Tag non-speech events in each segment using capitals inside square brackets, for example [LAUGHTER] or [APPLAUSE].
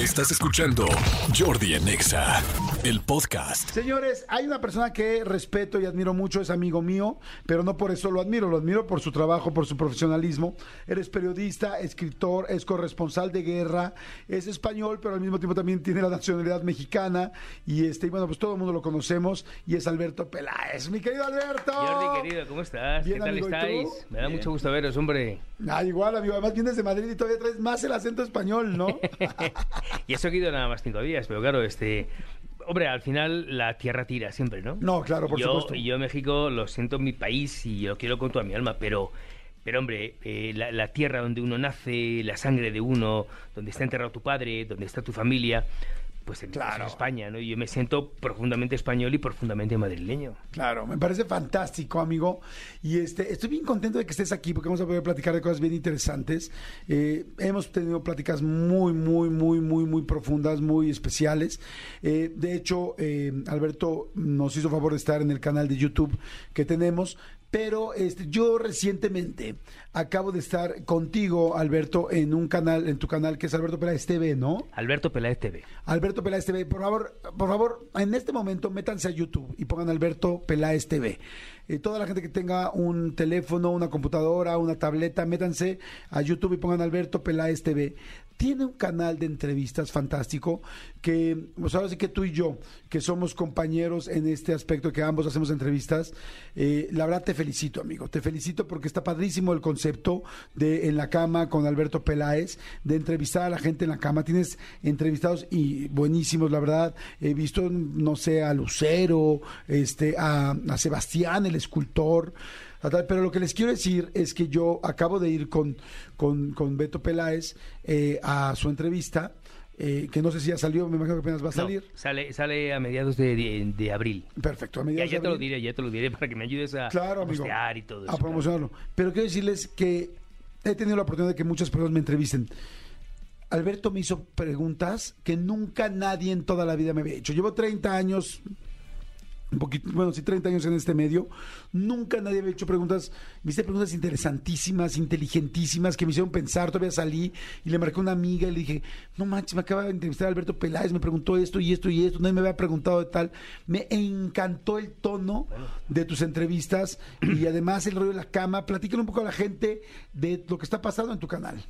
Estás escuchando Jordi Anexa, el podcast. Señores, hay una persona que respeto y admiro mucho, es amigo mío, pero no por eso lo admiro, lo admiro por su trabajo, por su profesionalismo. Eres periodista, escritor, es corresponsal de guerra, es español, pero al mismo tiempo también tiene la nacionalidad mexicana y este, y bueno, pues todo el mundo lo conocemos y es Alberto Peláez. Mi querido Alberto. Jordi, querido, ¿cómo estás? Bien, ¿Qué tal amigo, estáis? Me da Bien. mucho gusto veros, hombre. Ah, igual, amigo, además vienes de Madrid y todavía traes más el acento español, ¿no? [LAUGHS] Y eso he ido nada más cinco días, pero claro, este... Hombre, al final la tierra tira siempre, ¿no? No, claro, por yo, supuesto. Y yo México lo siento en mi país y lo quiero con toda mi alma, pero... Pero hombre, eh, la, la tierra donde uno nace, la sangre de uno, donde está enterrado tu padre, donde está tu familia, pues en Claro. es España, ¿no? Y yo me siento profundamente español y profundamente madrileño. Claro, me parece fantástico, amigo. Y este, estoy bien contento de que estés aquí porque vamos a poder platicar de cosas bien interesantes. Eh, hemos tenido pláticas muy, muy, muy, muy, muy profundas, muy especiales. Eh, de hecho, eh, Alberto nos hizo favor de estar en el canal de YouTube que tenemos. Pero este, yo recientemente acabo de estar contigo, Alberto, en un canal, en tu canal que es Alberto Peláez TV, ¿no? Alberto Peláez TV. Alberto Peláez TV, por favor, por favor, en este momento métanse a YouTube y pongan Alberto Peláez TV. Eh, toda la gente que tenga un teléfono, una computadora, una tableta, métanse a YouTube y pongan Alberto Peláez TV. Tiene un canal de entrevistas fantástico que, pues que tú y yo, que somos compañeros en este aspecto, que ambos hacemos entrevistas, eh, la verdad te felicito, amigo. Te felicito porque está padrísimo el concepto de En la Cama con Alberto Peláez, de entrevistar a la gente en la cama. Tienes entrevistados y buenísimos, la verdad. He visto, no sé, a Lucero, este, a Sebastián, el escultor. Pero lo que les quiero decir es que yo acabo de ir con, con, con Beto Peláez eh, a su entrevista, eh, que no sé si ya salió, me imagino que apenas va a No, salir. sale, sale a mediados de, de- de abril. Perfecto, a Ya, mediados ya de te lo abril. diré, ya te lo diré para que me ayudes a, Claro, amigo. y todo eso. a claro. promocionarlo. Pero quiero decirles que he tenido la oportunidad de que muchas personas me entrevisten. Alberto me hizo preguntas que nunca nadie en toda la vida me había hecho. Llevo 30 años, un poquito, bueno, sí, 30 años en este medio. Nunca nadie había hecho preguntas. Me hice preguntas interesantísimas, inteligentísimas, que me hicieron pensar. Todavía salí y le marqué a una amiga y le dije, no manches, me acaba de entrevistar Alberto Peláez, me preguntó esto y esto y esto. Nadie me había preguntado de tal. Me encantó el tono de tus entrevistas y además el rollo de la cama. Platícale un poco a la gente de lo que está pasando en tu canal.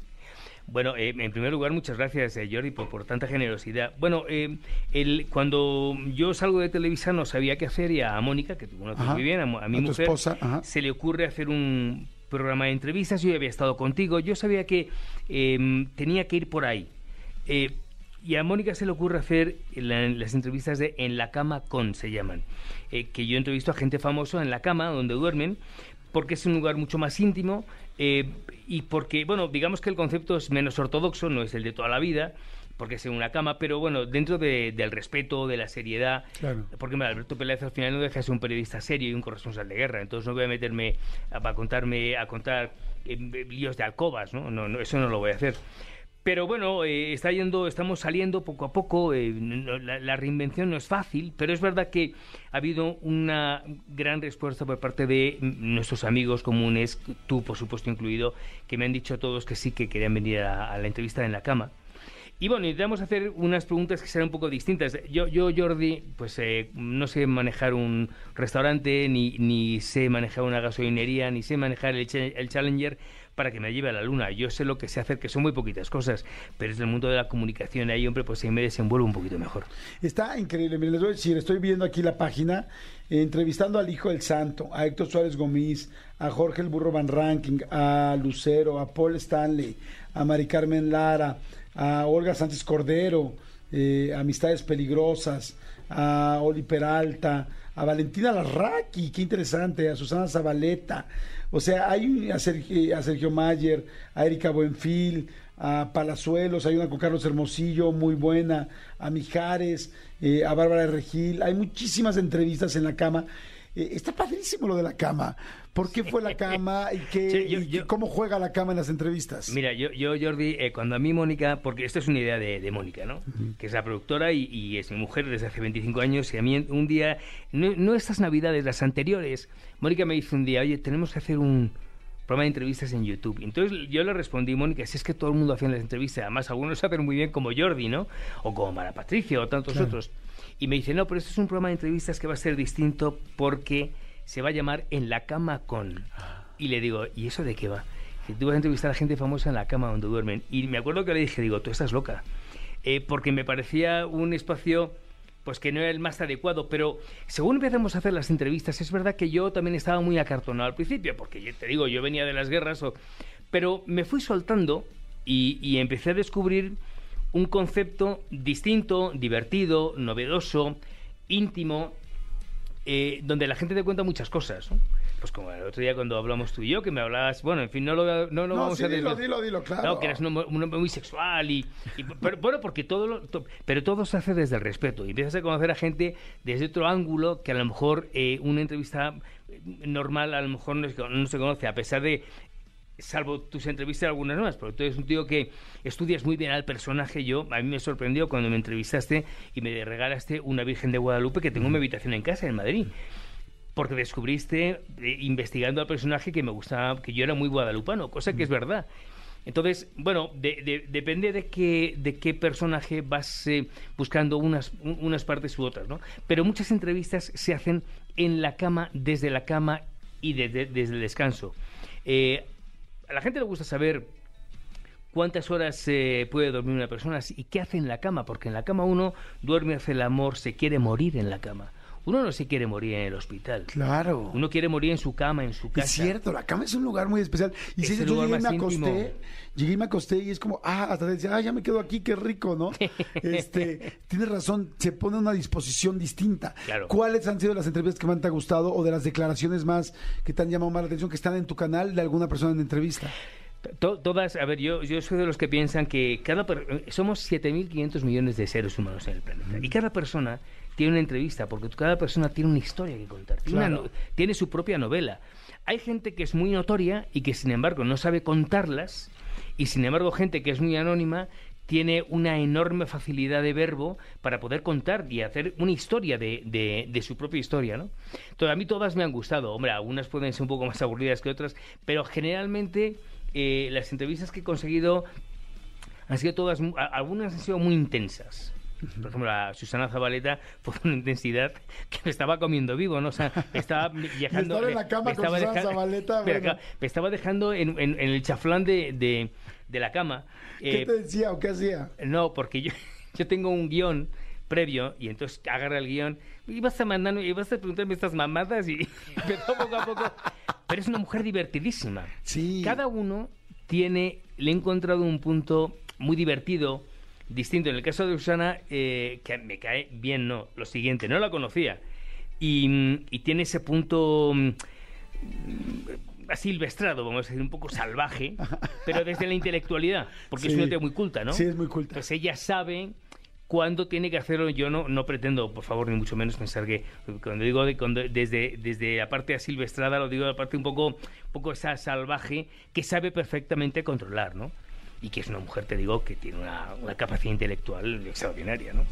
Bueno, eh, en primer lugar, muchas gracias, eh, Jordi, por, por tanta generosidad. Bueno, eh, el, cuando yo salgo de Televisa no sabía qué hacer y a Mónica, que tú conoces Ajá. muy bien, a, mi A mujer, esposa, se le ocurre hacer un programa de entrevistas. Yo ya había estado contigo, yo sabía que eh, tenía que ir por ahí. Eh, y a Mónica se le ocurre hacer la- las entrevistas de En la cama con, se llaman. Eh, que yo entrevisto a gente famosa en la cama, donde duermen, porque es un lugar mucho más íntimo eh, y porque, bueno, digamos que el concepto es menos ortodoxo, no es el de toda la vida, porque es en una cama, pero bueno, dentro de- del respeto, de la seriedad, Claro. porque mira, Alberto Peláez al final no deja de ser un periodista serio y un corresponsal de guerra, entonces no voy a meterme a, a contarme, a contar eh, líos de alcobas, ¿no? No, no, eso no lo voy a hacer. Pero bueno, eh, está yendo, estamos saliendo poco a poco. eh, la, reinvención no es fácil, pero es verdad que ha habido una gran respuesta por parte de nuestros amigos comunes, tú por supuesto incluido, que me han dicho todos que sí que querían venir a, la entrevista en la cama. Y bueno, intentamos hacer unas preguntas que serán un poco distintas. Yo, yo Jordi, pues eh, no sé manejar un restaurante, ni, ni sé manejar una gasolinería, ni sé manejar el, el Challenger para que me lleve a la luna. Yo sé lo que sé hacer, que son muy poquitas cosas, pero es el mundo de la comunicación ahí, hombre, pues ahí me desenvuelvo un poquito mejor. Está increíble. Miren, les voy a decir, estoy viendo aquí la página, eh, entrevistando al Hijo del Santo, a Héctor Suárez Gómez, a Jorge el Burro Van Ranking, a Lucero, a Paul Stanley, a Mari Carmen Lara, a Olga Sánchez Cordero, eh, Amistades Peligrosas, a Oli Peralta, a Valentina Larraqui, qué interesante, a Susana Zabaleta. O sea, hay a Sergio, a Sergio Mayer, a Erika Buenfil, a Palazuelos, hay una con Carlos Hermosillo, muy buena, a Mijares, eh, a Bárbara Regil. Hay muchísimas entrevistas en la cama. Eh, está padrísimo lo de la cama. ¿Por qué fue la cama y, qué, Sí, yo- y yo- cómo juega la cama en las entrevistas? Mira, yo, yo Jordi, eh, cuando a mí Mónica, porque esto es una idea de, de Mónica, ¿no? Que es la productora y, y es mi mujer desde hace 25 años y a mí un día, no, no estas navidades, las anteriores, Mónica me dice un día, oye, tenemos que hacer un programa de entrevistas en YouTube. Entonces yo le respondí, Mónica, si es que todo el mundo hace las entrevistas, además algunos hacen muy bien como Jordi, ¿no? O como Mara Patricia o tantos otros. Y me dice, no, pero esto es un programa de entrevistas que va a ser distinto porque se va a llamar En la cama con. Y le digo, ¿y eso de qué va? Si tú vas a entrevistar a gente famosa en la cama donde duermen. Y me acuerdo que le dije, digo, tú estás loca. Eh, porque me parecía un espacio pues que no era el más adecuado, pero según empezamos a hacer las entrevistas, es verdad que yo también estaba muy acartonado al principio, porque yo te digo, yo venía de las guerras, o... pero me fui soltando y, y empecé a descubrir un concepto distinto, divertido, novedoso, íntimo, eh, donde la gente te cuenta muchas cosas. ¿no? Pues como el otro día cuando hablamos tú y yo, que me hablabas, bueno, en fin, no lo, no lo No, vamos sí, a dilo, dilo, dilo, claro. Claro, que eres un hombre, un hombre muy sexual y, y- pero, bueno, porque todo lo, to- pero todo se hace desde el respeto y empiezas a conocer a gente desde otro ángulo que a lo mejor eh, una entrevista normal a lo mejor no, se- no se conoce a pesar de salvo tus entrevistas algunas más, pero tú eres un tío que estudias muy bien al personaje. Yo, a mí me sorprendió cuando me entrevistaste y me regalaste una Virgen de Guadalupe que tengo en mi habitación en casa, en Madrid. Porque descubriste, eh, investigando al personaje, que me gustaba, que yo era muy guadalupano, cosa que es verdad. Entonces, bueno, de- de- depende de qué, de qué personaje vas eh, buscando unas, un- unas partes u otras, ¿no? Pero muchas entrevistas se hacen en la cama, desde la cama y de- desde el descanso. Eh, a la gente le gusta saber cuántas horas eh, puede dormir una persona y qué hace en la cama, porque en la cama uno duerme, hace el amor, se quiere morir en la cama. Uno no se quiere morir en el hospital. Claro. Uno quiere morir en su cama, en su casa. Es cierto, la cama es un lugar muy especial. Y Es si yo lugar llegué y me acosté, íntimo. llegué y me acosté y es como, ah, hasta decía, ah, ya me quedo aquí, qué rico, ¿no? [LAUGHS] este, tienes razón, se pone una disposición distinta. Claro. ¿Cuáles han sido las entrevistas que más te ha gustado o de las declaraciones más que te han llamado más la atención que están en tu canal de alguna persona en entrevista? To- todas, a ver, yo, yo soy de los que piensan que cada per- somos 7.500 millones de seres humanos en el planeta y cada persona tiene una entrevista porque cada persona tiene una historia que contar, tiene, una Claro. no- tiene su propia novela. Hay gente que es muy notoria y que sin embargo no sabe contarlas y sin embargo gente que es muy anónima tiene una enorme facilidad de verbo para poder contar y hacer una historia de, de- de su propia historia, ¿no? Entonces, a mí todas me han gustado. Hombre, algunas pueden ser un poco más aburridas que otras, pero generalmente eh, las entrevistas que he conseguido han sido todas, algunas han sido muy intensas. Por ejemplo, a Susana Zabaleta fue una intensidad que me estaba comiendo vivo, ¿no? O sea, me estaba [LAUGHS] viajando... estar en la cama me con estaba Susana deja- Zabaleta, bueno. acá- me estaba dejando en, en- en el chaflán de, de- de la cama. ¿Qué Eh, te decía o qué hacía? no, porque yo, [LAUGHS] yo tengo un guion previo y entonces agarra el guion y vas a mandar y vas a preguntarme estas mamadas y [LAUGHS] empezó poco a poco. Pero es una mujer divertidísima. Sí. Cada uno tiene, le he encontrado un punto muy divertido, distinto. En el caso de Susana, eh, que me cae bien, no, lo siguiente, no la conocía. Y, mm, y tiene ese punto mm, asilvestrado, vamos a decir, un poco salvaje, [LAUGHS] pero desde la intelectualidad, porque es una tía muy culta, ¿no? Sí, es muy culta. Pues ella sabe cuándo tiene que hacerlo. Yo no, no pretendo, por favor, ni mucho menos pensar que cuando digo de- cuando- desde, desde la parte asilvestrada, lo digo de la parte un poco, un poco esa salvaje que sabe perfectamente controlar, ¿no? Y que es una mujer, te digo, que tiene una, una capacidad intelectual extraordinaria, ¿no?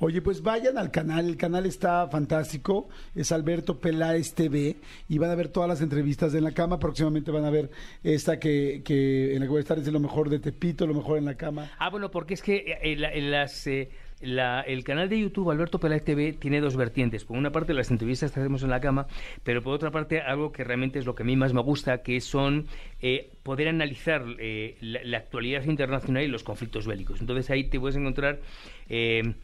Oye, pues vayan al canal, el canal está fantástico, es Alberto Peláez TV y van a ver todas las entrevistas de En la Cama, próximamente van a ver esta que, que en la que voy a estar, es lo mejor de Tepito, lo mejor en la cama. Ah, bueno, porque es que eh, en la- en las, eh, la- el canal de YouTube Alberto Peláez TV tiene dos vertientes. Por una parte, las entrevistas que hacemos en la cama, pero por otra parte, algo que realmente es lo que a mí más me gusta, que son eh, poder analizar eh, la, la actualidad internacional y los conflictos bélicos. Entonces ahí te puedes encontrar... eh,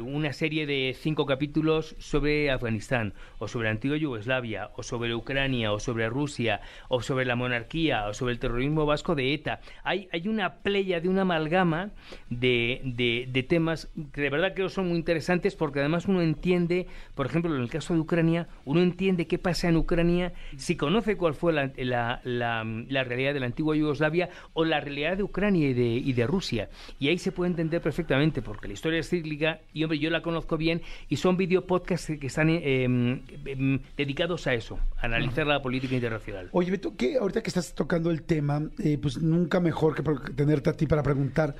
una serie de cinco capítulos sobre Afganistán, o sobre la antigua Yugoslavia, o sobre Ucrania, o sobre Rusia, o sobre la monarquía, o sobre el terrorismo vasco de ETA. Hay, hay una playa de una amalgama de, de- temas que de verdad creo son muy interesantes porque además uno entiende, por ejemplo, en el caso de Ucrania, uno entiende qué pasa en Ucrania si conoce cuál fue la, la- la- la realidad de la antigua Yugoslavia o la realidad de Ucrania y de, y de Rusia. Y ahí se puede entender perfectamente porque la historia es cíclica y, hombre, yo la conozco bien y son video podcasts que están eh, em, em, dedicados a eso, a analizar la política internacional. Oye, Beto, que ahorita que estás tocando el tema, eh, pues nunca mejor que tenerte a ti para preguntar.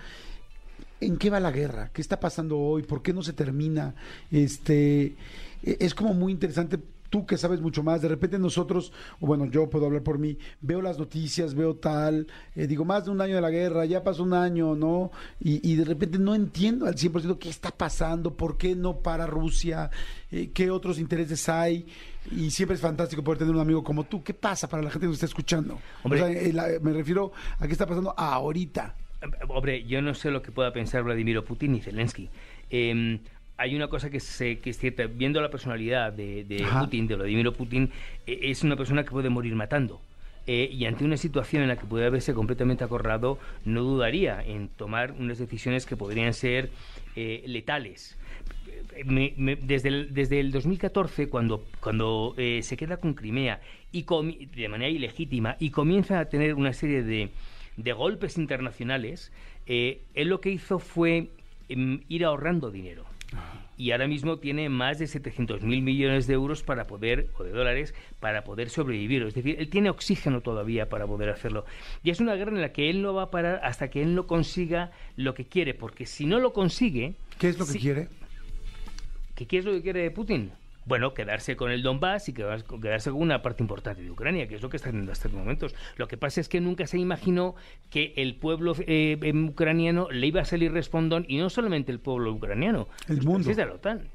¿En qué va la guerra? ¿Qué está pasando hoy? ¿Por qué no se termina? Este, eh, es como muy interesante tú que sabes mucho más, de repente nosotros, o bueno, yo puedo hablar por mí, veo las noticias, veo tal, eh, digo, más de un año de la guerra, ya pasó un año, ¿no? Y, y de repente no entiendo al 100% qué está pasando, por qué no para Rusia, eh, qué otros intereses hay. Y siempre es fantástico poder tener un amigo como tú. ¿Qué pasa para la gente que nos está escuchando? Hombre. O sea, eh, la- me refiero a qué está pasando ahorita. Hombre, yo no sé lo que pueda pensar Vladimir Putin ni Zelensky. Hay una cosa que, que es cierta, viendo la personalidad de. Putin, de Vladimir Putin, eh, es una persona que puede morir matando. Eh, y ante una situación en la que puede haberse completamente acorralado, no dudaría en tomar unas decisiones que podrían ser eh, letales. Eh, me- me- desde, el, desde el 2014, cuando, cuando eh, se queda con Crimea y de manera ilegítima y comienza a tener una serie de, de golpes internacionales, él lo que hizo fue em, ir ahorrando dinero. Y ahora mismo tiene más de 700 mil millones de euros para poder, o de dólares, para poder sobrevivir. Es decir, él tiene oxígeno todavía para poder hacerlo. Y es una guerra en la que él no va a parar hasta que él no consiga lo que quiere, porque si no lo consigue, ¿Qué es lo que quiere? ¿Qué, qué es lo que quiere Putin? Bueno, quedarse con el Donbass y quedarse con una parte importante de Ucrania, que es lo que está haciendo hasta estos momentos. Lo que pasa es que nunca se imaginó que el pueblo eh, em, ucraniano le iba a salir respondón, y no solamente el pueblo ucraniano, El mundo. de la OTAN.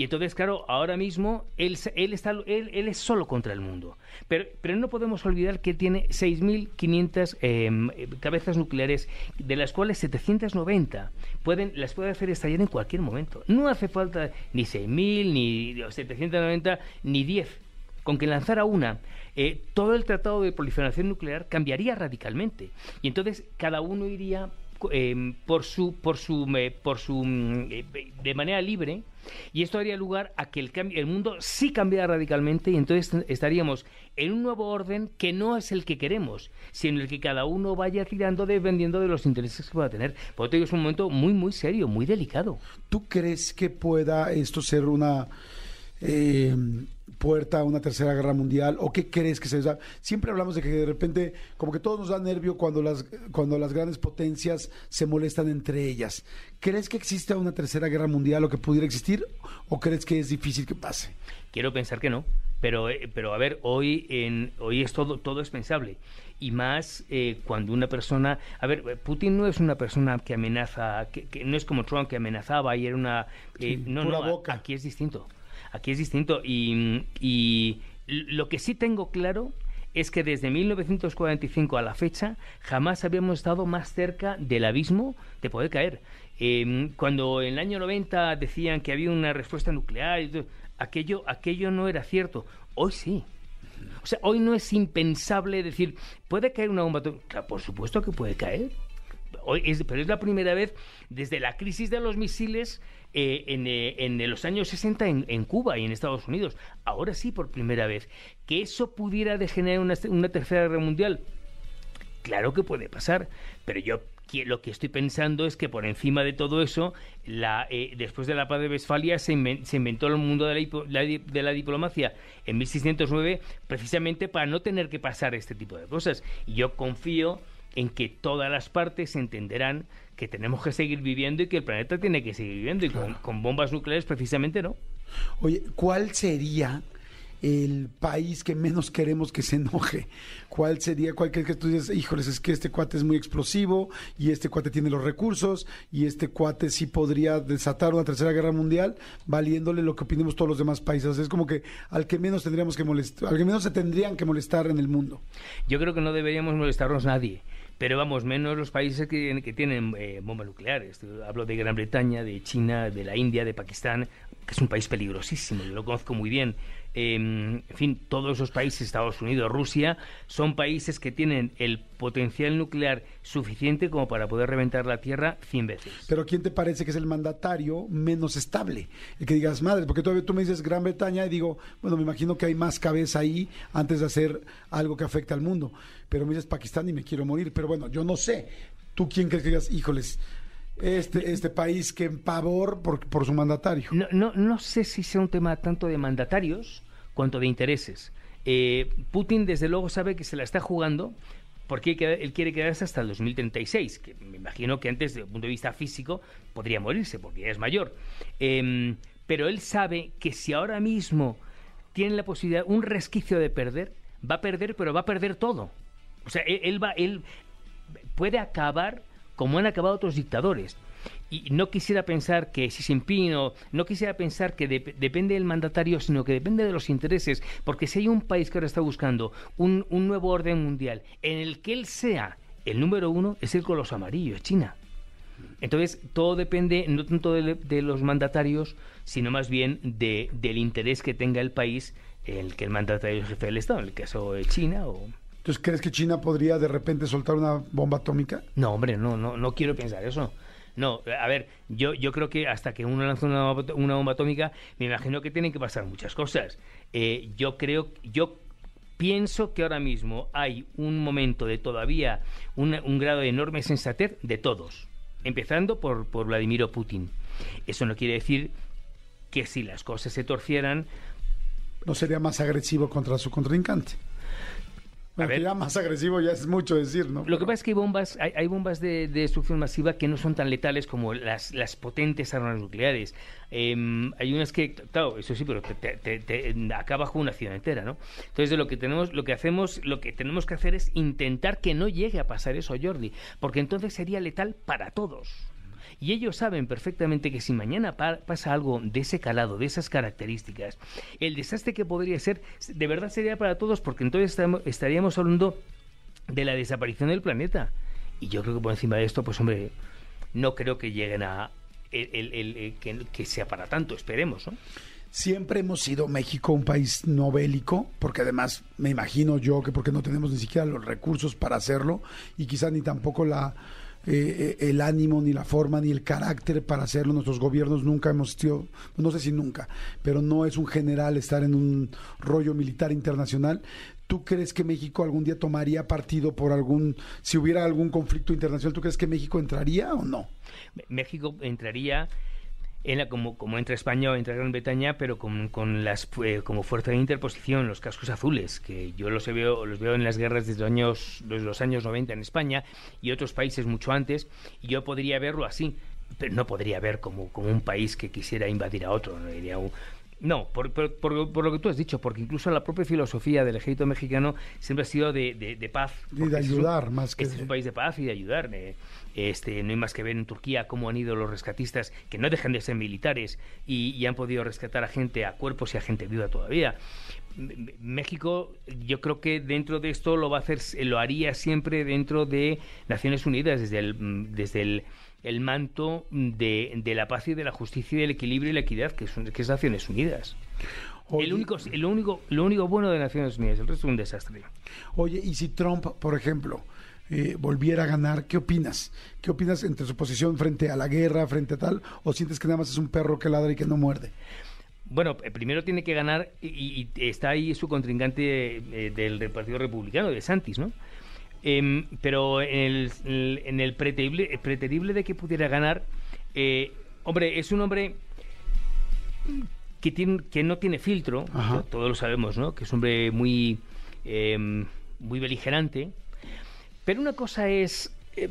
Y entonces, claro, ahora mismo él, él, está, él, él es solo contra el mundo. Pero, pero no podemos olvidar que tiene 6.500 eh, cabezas nucleares, de las cuales 790 pueden, las puede hacer estallar en cualquier momento. No hace falta ni 6.000, ni 790, ni 10. Con que lanzara una, eh, todo el tratado de proliferación nuclear cambiaría radicalmente. Y entonces cada uno iría eh, por su por su por su mm, eh, de manera libre y esto daría lugar a que el cambio el mundo sí cambiara radicalmente y entonces estaríamos en un nuevo orden que no es el que queremos sino el que cada uno vaya tirando dependiendo de los intereses que pueda tener. Por lo tanto es un momento muy muy serio muy delicado. ¿Tú crees que pueda esto ser una eh, puerta a una tercera guerra mundial? ¿O qué crees que se da? Siempre hablamos de que de repente, como que todos nos da nervio cuando las, cuando las grandes potencias se molestan entre ellas. ¿Crees que exista una tercera guerra mundial o que pudiera existir? ¿O crees que es difícil que pase? Quiero pensar que no, pero, eh, pero a ver, hoy, en, hoy es todo, todo es pensable. Y más eh, cuando una persona... A ver, eh, Putin no es una persona que amenaza, que, que no es como Trump que amenazaba y era una... eh, Sí, no, boca. aquí es distinto. Aquí es distinto. Y, y lo que sí tengo claro es que desde 1945 a la fecha jamás habíamos estado más cerca del abismo de poder caer. Eh, cuando en el año 90 decían que había una respuesta nuclear, aquello, aquello no era cierto. Hoy sí. O sea, hoy no es impensable decir, ¿puede caer una bomba? Claro, por supuesto que puede caer. Pero es la primera vez desde la crisis de los misiles eh, en, eh, en los años 60 en, Cuba y en Estados Unidos. Ahora sí, por primera vez. Que eso pudiera degenerar una, una tercera guerra mundial. Claro que puede pasar, pero yo lo que estoy pensando es que por encima de todo eso, eh, después de la paz de Westfalia se, inven- se inventó el mundo de la, de la diplomacia en 1609 precisamente para no tener que pasar este tipo de cosas. Y yo confío en que todas las partes entenderán que tenemos que seguir viviendo y que el planeta tiene que seguir viviendo y con, con bombas nucleares precisamente no. Oye, ¿cuál sería el país que menos queremos que se enoje? ¿Cuál sería, cuál crees que tú dices, híjoles, es que este cuate es muy explosivo y este cuate tiene los recursos y este cuate sí podría desatar una tercera guerra mundial valiéndole lo que opinemos todos los demás países? Es como que al que menos tendríamos que molestar, al que menos se tendrían que molestar en el mundo. Yo creo que no deberíamos molestarnos nadie, pero vamos, menos los países que, que tienen eh, bombas nucleares. Hablo de Gran Bretaña, de China, de la India, de Pakistán, es un país peligrosísimo, yo lo conozco muy bien. Eh, en fin, todos esos países, Estados Unidos, Rusia, son países que tienen el potencial nuclear suficiente como para poder reventar la Tierra 100 veces. Pero ¿quién te parece que es el mandatario menos estable? El que digas, madre, porque todavía tú me dices Gran Bretaña y digo, bueno, me imagino que hay más cabeza ahí antes de hacer algo que afecte al mundo. Pero me dices Pakistán y me quiero morir. Pero bueno, yo no sé. ¿Tú quién crees que digas, híjoles, este, este país que en pavor por, por su mandatario? No, no, no sé si sea un tema tanto de mandatarios cuanto de intereses. Eh, Putin, desde luego, sabe que se la está jugando porque él quiere quedarse hasta el 2036, que me imagino que antes, desde el punto de vista físico, podría morirse porque ya es mayor. Eh, pero él sabe que si ahora mismo tiene la posibilidad, un resquicio de perder, va a perder, pero va a perder todo. O sea, él, él va, él puede acabar como han acabado otros dictadores. Y no quisiera pensar que si Jinping o no quisiera pensar que de- depende del mandatario, sino que depende de los intereses, porque si hay un país que ahora está buscando un, un nuevo orden mundial en el que él sea el número uno, es el coloso amarillo, es China. Entonces, todo depende no tanto de, de los mandatarios, sino más bien de, del interés que tenga el país, el que el mandatario es jefe del Estado, en el caso de China o... Entonces, ¿crees que China podría de repente soltar una bomba atómica? No, hombre, no, no, no quiero pensar eso. No, a ver, yo, yo creo que hasta que uno lanza una, bomba- una bomba atómica, me imagino que tienen que pasar muchas cosas. Eh, yo creo, yo pienso que ahora mismo hay un momento de todavía una- un grado de enorme sensatez de todos, empezando por, por Vladimir Putin. Eso no quiere decir que si las cosas se torcieran, ¿No sería más agresivo contra su contrincante? Bueno, ver. ya más agresivo ya es mucho decir, ¿no? Lo que pasa es que hay bombas, hay, hay bombas de, de destrucción masiva que no son tan letales como las, las potentes armas nucleares. Em, hay unas que, claro, eso sí, pero te, te- te- te acaba con una ciudad entera, ¿no? Entonces lo que tenemos, lo que hacemos, lo que tenemos que hacer es intentar que no llegue a pasar eso, Jordi, porque entonces sería letal para todos. Y ellos saben perfectamente que si mañana pa- pasa algo de ese calado, de esas características, el desastre que podría ser, de verdad sería para todos, porque entonces estaríamos hablando de la desaparición del planeta. Y yo creo que por encima de esto, pues hombre, no creo que lleguen a el, el- que, sea para tanto, esperemos, ¿no? Siempre hemos sido México un país no bélico, porque además me imagino yo que porque no tenemos ni siquiera los recursos para hacerlo y quizás ni tampoco la eh, eh, el ánimo, ni la forma, ni el carácter para hacerlo. Nuestros gobiernos nunca hemos sido, no sé si nunca, pero no es un general estar en un rollo militar internacional. ¿Tú crees que México algún día tomaría partido por algún, si hubiera algún conflicto internacional, ¿tú crees que México entraría o no? México entraría en la, como, como entra España o entra Gran Bretaña, pero con, con las eh, como fuerza de interposición, los cascos azules, que yo los veo, los veo en las guerras desde los años, los años 90 en España y otros países mucho antes, y yo podría verlo así, pero no podría ver como, como un país que quisiera invadir a otro, no diría un- no, por, por- por- por lo que tú has dicho, porque incluso la propia filosofía del ejército mexicano siempre ha sido de, de- de paz. Y de un- ayudar más que Este es un país de paz y de ayudar. eh, Este, no hay más que ver en Turquía cómo han ido los rescatistas, que no dejan de ser militares, y, y han podido rescatar a gente, a cuerpos y a gente viva todavía. México, yo creo que dentro de esto lo va a hacer, lo haría siempre dentro de Naciones Unidas, desde el, mm, desde el, el manto de, de la paz y de la justicia y del equilibrio y la equidad, que, son, que es Naciones Unidas. Oye, El único, el único, lo único bueno de Naciones Unidas, el resto es un desastre. Oye, y si Trump, por ejemplo, eh, volviera a ganar, ¿qué opinas? ¿Qué opinas entre su posición frente a la guerra, frente a tal? ¿O sientes que nada más es un perro que ladra y que no muerde? Bueno, eh, primero tiene que ganar y, y está ahí su contrincante eh, del, del Partido Republicano, de Santis, ¿no? Em, pero en el, en el preterible, preterible de que pudiera ganar, eh, hombre, es un hombre que, tiene, que no tiene filtro, Ajá. todos lo sabemos, ¿no? Que es un hombre muy, em, muy beligerante. Pero una cosa es, eh,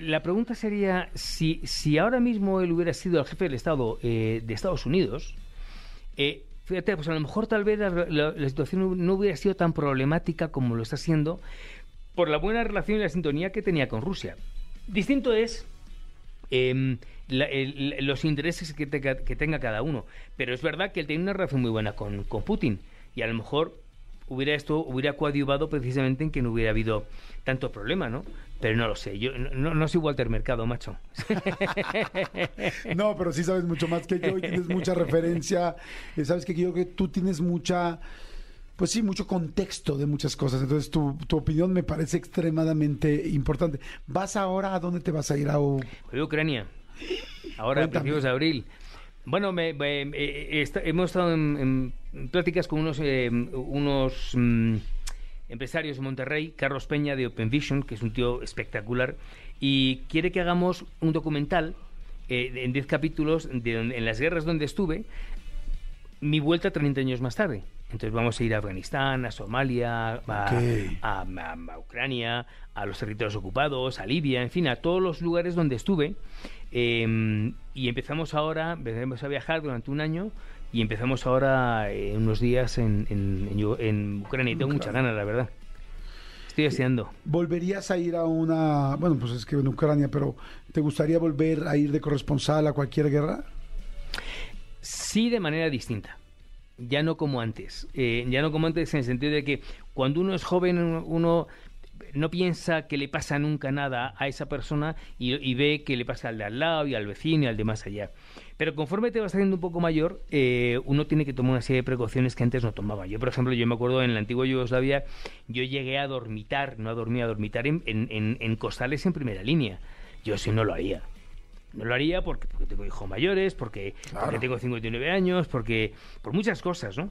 la pregunta sería si, si ahora mismo él hubiera sido el jefe del Estado eh, de Estados Unidos, eh, fíjate, pues a lo mejor tal vez la, la- la situación no hubiera sido tan problemática como lo está siendo por la buena relación y la sintonía que tenía con Rusia. Distinto es em, la- el- los intereses que, tenga- que tenga cada uno, pero es verdad que él tiene una relación muy buena con, con Putin y a lo mejor hubiera esto hubiera coadyuvado precisamente en que no hubiera habido tanto problema, ¿no? Pero no lo sé, yo no, no- soy Walter Mercado, macho. [LAUGHS] No, pero sí sabes mucho más que yo y tienes mucha referencia. [LAUGHS] Eh, sabes que yo creo que tú tienes mucha, pues sí, mucho contexto de muchas cosas. Entonces tu, tu opinión me parece extremadamente importante. ¿Vas ahora a dónde te vas a ir a U- Voy a Ucrania. Ahora, a principios de abril. Bueno, me- me- eh, esta- hemos estado en, en pláticas con unos, eh, unos mm, empresarios de Monterrey, Carlos Peña de Open Vision, que es un tío espectacular, y quiere que hagamos un documental eh, en 10 capítulos de en las guerras donde estuve, mi vuelta 30 años más tarde. Entonces vamos a ir a Afganistán, a Somalia, a, Ok. a- a- a Ucrania, a los territorios ocupados, a Libia, en fin, a todos los lugares donde estuve. Eh, y empezamos ahora, empezamos a viajar durante un año y empezamos ahora eh, unos días en, en, en Yu- en Ucrania. Y tengo muchas ganas, la verdad. Estoy deseando. ¿Volverías a ir a una, bueno, pues es que en Ucrania, pero ¿te gustaría volver a ir de corresponsal a cualquier guerra? Sí, de manera distinta. Ya no como antes. Eh, ya no como antes en el sentido de que cuando uno es joven, uno, no piensa que le pasa nunca nada a esa persona y, ve que le pasa al de al lado y al vecino y al de más allá. Pero conforme te vas haciendo un poco mayor, eh, uno tiene que tomar una serie de precauciones que antes no tomaba. Yo, por ejemplo, yo me acuerdo en la antigua Yugoslavia, yo llegué a dormitar, no a dormir, a dormitar en, en, costales en primera línea. Yo eso no lo haría. No lo haría porque, porque tengo hijos mayores, porque, porque tengo 59 años, porque por muchas cosas, ¿no?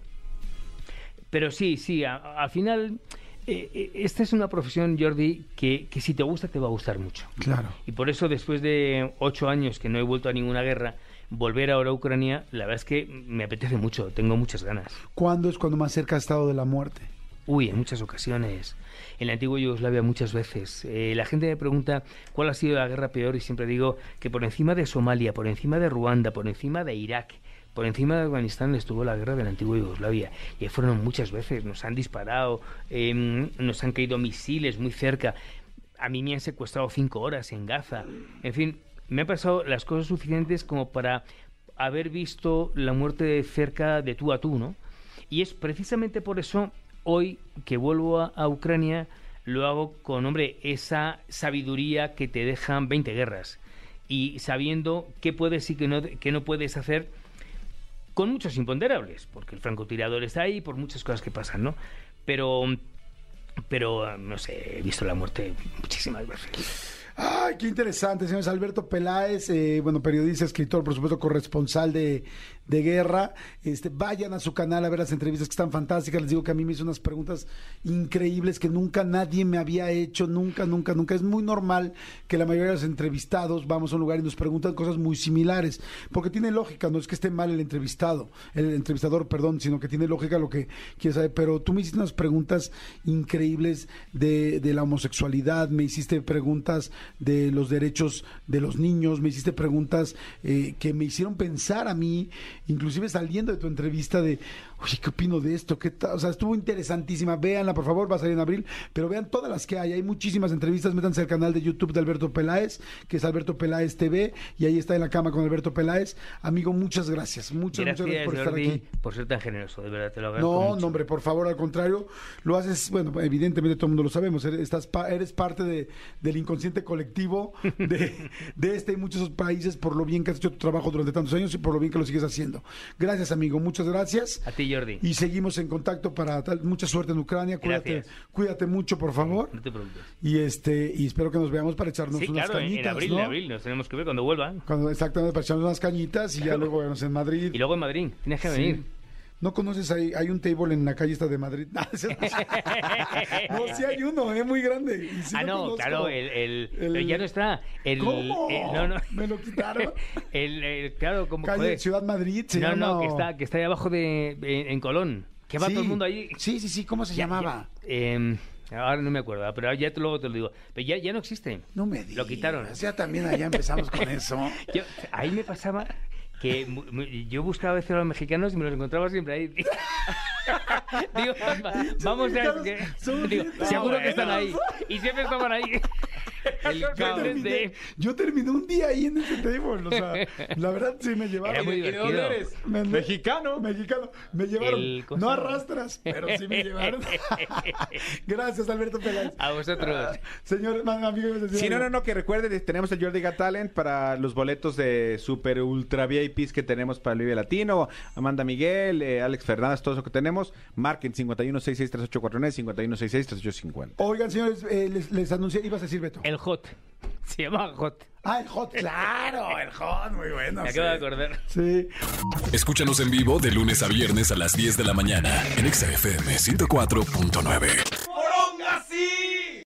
Pero sí, sí, a- a- al final, eh, eh, esta es una profesión, Jordi, que, que si te gusta, te va a gustar mucho. Claro. Y por eso, después de ocho años que no he vuelto a ninguna guerra, volver ahora a Ucrania, la verdad es que me apetece mucho, tengo muchas ganas. ¿Cuándo es cuando más cerca has estado de la muerte? Uy, en muchas ocasiones. En la antigua Yugoslavia muchas veces. Eh, la gente me pregunta cuál ha sido la guerra peor y siempre digo que por encima de Somalia, por encima de Ruanda, por encima de Irak, por encima de Afganistán estuvo la guerra de la antigua Yugoslavia. Y fueron muchas veces. Nos han disparado, em, nos han caído misiles muy cerca. A mí me han secuestrado cinco horas en Gaza. En fin, me han pasado las cosas suficientes como para haber visto la muerte de cerca de tú a tú, ¿no? Y es precisamente por eso hoy que vuelvo a, Ucrania lo hago con, hombre, esa sabiduría que te dejan 20 guerras y sabiendo qué puedes y qué no, qué no puedes hacer con muchos imponderables, porque el francotirador está ahí por muchas cosas que pasan, ¿no? Pero, pero no sé, he visto la muerte muchísimas veces. Ay, qué interesante, señores. Alberto Peláez, eh, bueno, periodista, escritor, por supuesto, corresponsal de, de guerra. Este, vayan a su canal a ver las entrevistas que están fantásticas. Les digo que a mí me hizo unas preguntas increíbles que nunca nadie me había hecho, nunca, nunca, nunca. Es muy normal que la mayoría de los entrevistados vamos a un lugar y nos preguntan cosas muy similares, porque tiene lógica, no es que esté mal el entrevistado, el entrevistador, perdón, sino que tiene lógica lo que quiere saber. Pero tú me hiciste unas preguntas increíbles de, de la homosexualidad, me hiciste preguntas de los derechos de los niños, me hiciste preguntas eh, que me hicieron pensar a mí, inclusive saliendo de tu entrevista de, oye, ¿qué opino de esto? ¿Qué tal? O sea, estuvo interesantísima, véanla por favor, va a salir en abril, pero vean todas las que hay, hay muchísimas entrevistas, métanse al canal de YouTube de Alberto Peláez, que es Alberto Peláez TV, y ahí está en la cama con Alberto Peláez. Amigo, muchas gracias, muchas, muchas gracias Gracias, por estar Jordi, aquí. por ser tan generoso, de verdad, te lo agradezco No, mucho. no, hombre, por favor, al contrario, lo haces, bueno, evidentemente todo el mundo lo sabemos, eres, estás eres parte de- del inconsciente colectivo de, [LAUGHS] de este y muchos otros países por lo bien que has hecho tu trabajo durante tantos años y por lo bien que lo sigues haciendo. Gracias, amigo, muchas gracias. A ti, Jordi. Y seguimos en contacto para tal, mucha suerte en Ucrania, cuídate, Gracias. cuídate mucho, por favor. No te preocupes. Y este, y espero que nos veamos para echarnos Sí, unas claro, cañitas, en abril, ¿no? en abril, nos tenemos que ver cuando vuelvan. Cuando exactamente para echarnos unas cañitas y ya [LAUGHS] luego vernos en Madrid. Y luego en Madrid, tienes que Sí. ¿No conoces ahí? Hay un table en la calle esta de Madrid. [LAUGHS] no, sí hay uno, es muy grande. y sí ah, no, conozco. claro, el, el- ya no está. El, ¿Cómo? el- no, no. [LAUGHS] ¿Me lo quitaron? [LAUGHS] El, claro, como Calle joder. Ciudad Madrid se no, llama. no, que está, que está ahí abajo de, en, en Colón. Que va Sí. todo el mundo allí. Sí, sí, sí, ¿cómo se Ya- llamaba? ya, em, ahora no me acuerdo, pero ya te, luego te lo digo. Pero ya, ya no existe. No me digas. Lo quitaron. Ya también allá empezamos con eso. Yo- ahí me pasaba que yo buscaba a veces a los mexicanos y me los encontraba siempre ahí. [LAUGHS] digo, va- vamos a que, digo, seguro que están ahí. Y siempre estaban ahí. [LAUGHS] El Yo terminé, de... yo terminé un día ahí en ese table. O sea, [LAUGHS] la verdad sí me llevaron. Era muy ¿Y de divertido. dónde eres? Me- ¿Mexicano? Mexicano. Me llevaron. El No arrastras, pero sí me [LAUGHS] llevaron. Gracias, Alberto Peláez. A vosotros. Señor, man, amigo, Sí, no, no, no, que recuerden, tenemos el Jordi Got Talent para los boletos de Super Ultra VIPs que tenemos para el Vive Latino, Amanda Miguel, eh, Alex Fernández, todo eso que tenemos. Marquen 51663849, 51663850. Oigan, señores, eh, les, les anuncié, ibas a decir Beto. El hot. [LAUGHS] Se llama hot. Ah, el hot, claro, el hot, muy bueno. Me sí. acabo de acordar. Sí. Escúchanos en vivo de lunes a viernes a las 10 de la mañana en Exa FM 104.9. ¡Moronga sí!